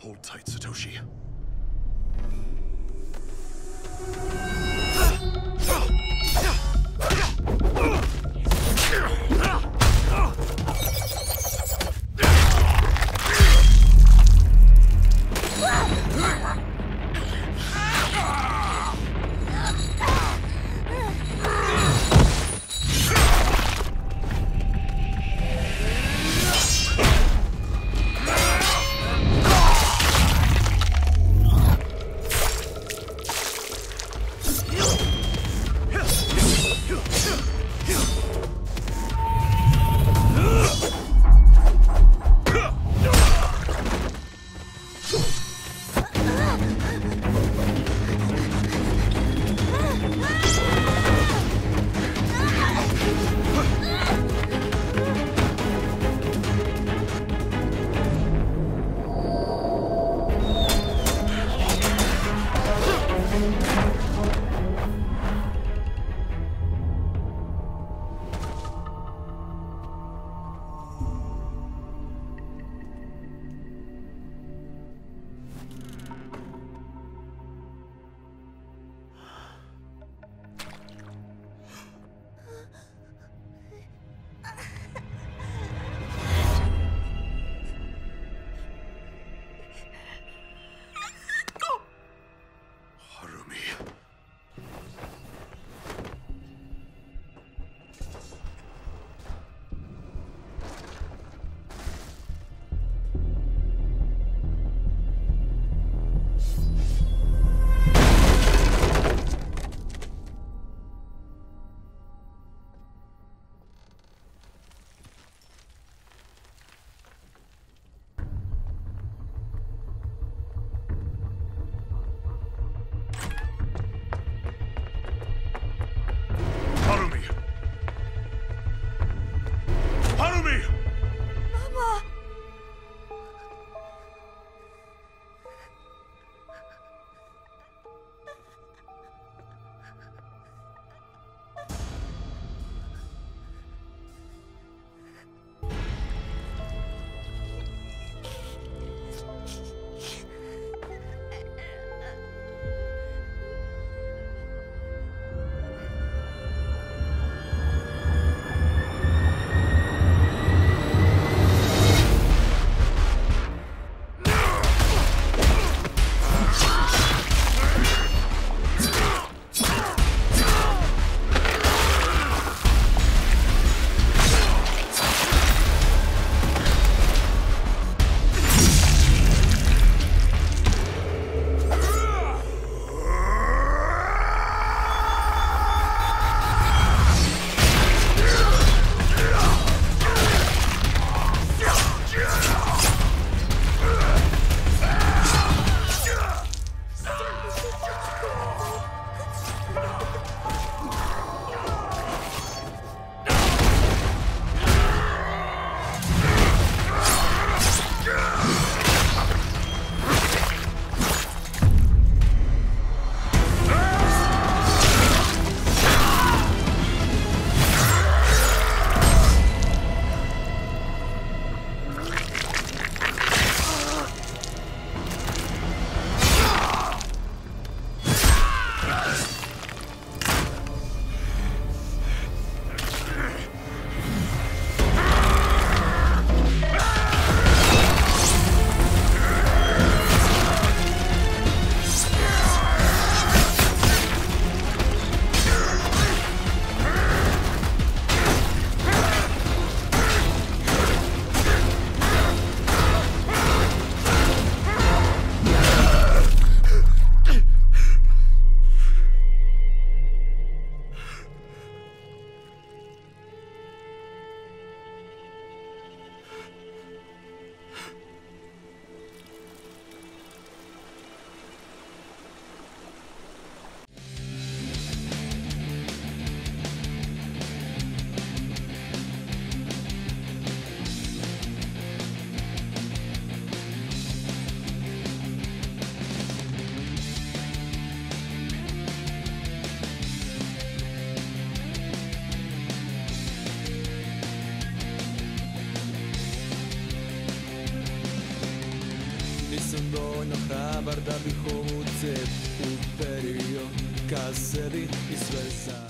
Hold tight, Satoshi. Bye. me. Nisam dovoljno hrabar da bih ovu cep uperio. Ka sebi i sve za